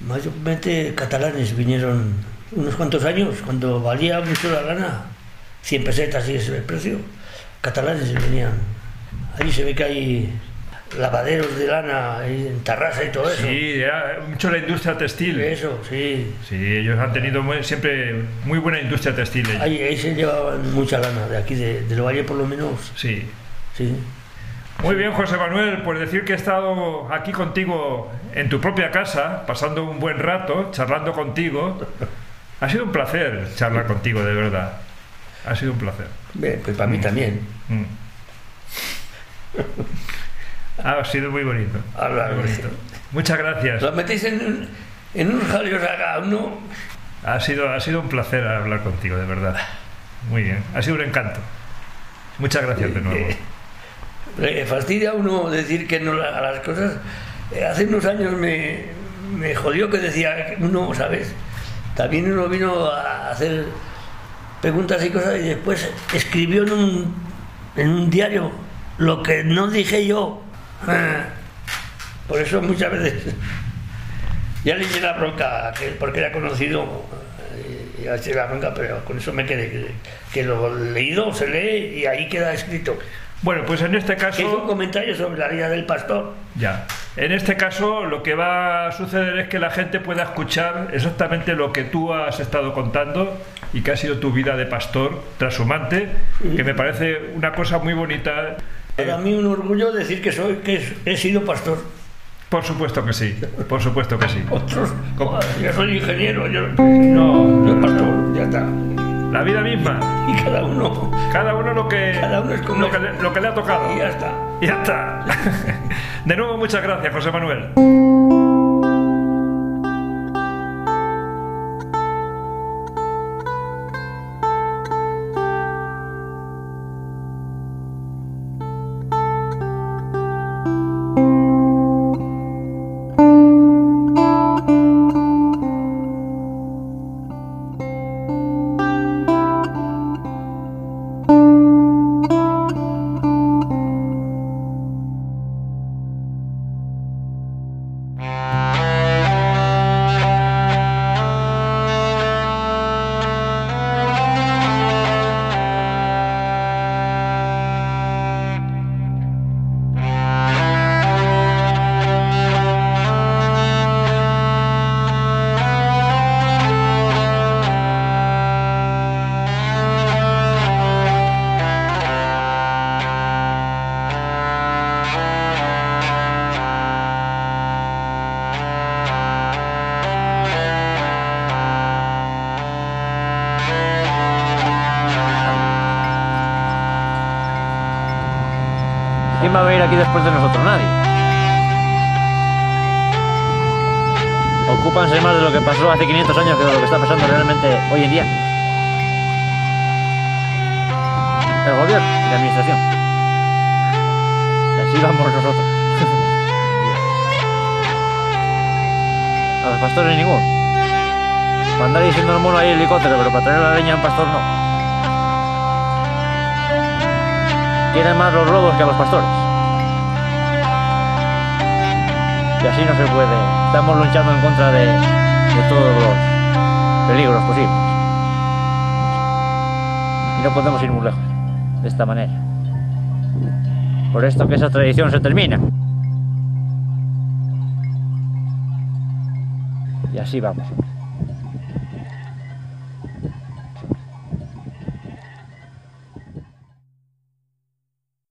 mayormente catalanes vinieron unos cuantos años, cuando valía mucho la lana, 100 pesetas y ese es el precio, catalanes venían. Allí se ve que hay lavaderos de lana ahí en Tarrasa y todo eso. Sí, mucho la industria textil. Eso, sí. Sí, ellos han tenido muy- siempre muy buena industria textil. Ahí, ahí se llevaban mucha lana, de aquí, de, del Valle por lo menos, Sí. sí. Muy bien, José Manuel, pues decir que he estado aquí contigo en tu propia casa, pasando un buen rato, charlando contigo. Ha sido un placer charlar contigo, de verdad. Ha sido un placer. Bien, pues para mí también. Mm. Ha sido muy bonito. Hablar, Muy bonito. Muchas gracias. Lo metéis en, un- en unos jaleos acá, uno... Ha sido, ha sido un placer hablar contigo, de verdad. Muy bien. Ha sido un encanto. Muchas gracias de nuevo. Le fastidia a uno decir que no a las cosas. Eh, Hace unos años me, me jodió que decía uno, ¿sabes? También uno vino a hacer preguntas y cosas y después escribió en un, en un diario lo que no dije yo. Por eso muchas veces ya le eché la bronca, que- porque era conocido, eh, ya le eché la bronca, pero con eso me quedé, que, lo leído se lee y ahí queda escrito. Bueno, pues en este Que hizo un caso, comentario sobre la vida del pastor. ya. En este caso, lo que va a suceder es que la gente pueda escuchar exactamente lo que tú has estado contando y que ha sido tu vida de pastor trashumante, que me parece una cosa muy bonita. Para mí un orgullo decir que soy que he sido pastor. Por supuesto que sí, por supuesto que sí. Otros, ¿Cómo? yo soy ingeniero, yo No, yo pastor, ya está. La vida misma. Y cada uno, Cada uno lo que, Cada uno es como lo que, le, lo que le ha tocado. y ya está. Y ya está. De nuevo, muchas gracias, José Manuel. Después de nosotros? Nadie. Ocúpanse más de lo que pasó hace 500 años que de lo que está pasando realmente hoy en día. El gobierno y la administración. Y así vamos nosotros. A los pastores ninguno. Para andar diciendo el mono hay helicóptero, pero para traer la leña a un pastor no. Quieren más los lobos que a los pastores. Y así no se puede. Estamos luchando en contra de, todos los peligros posibles. Y no podemos ir muy lejos de esta manera. Por esto que esa tradición se termina. Y así vamos.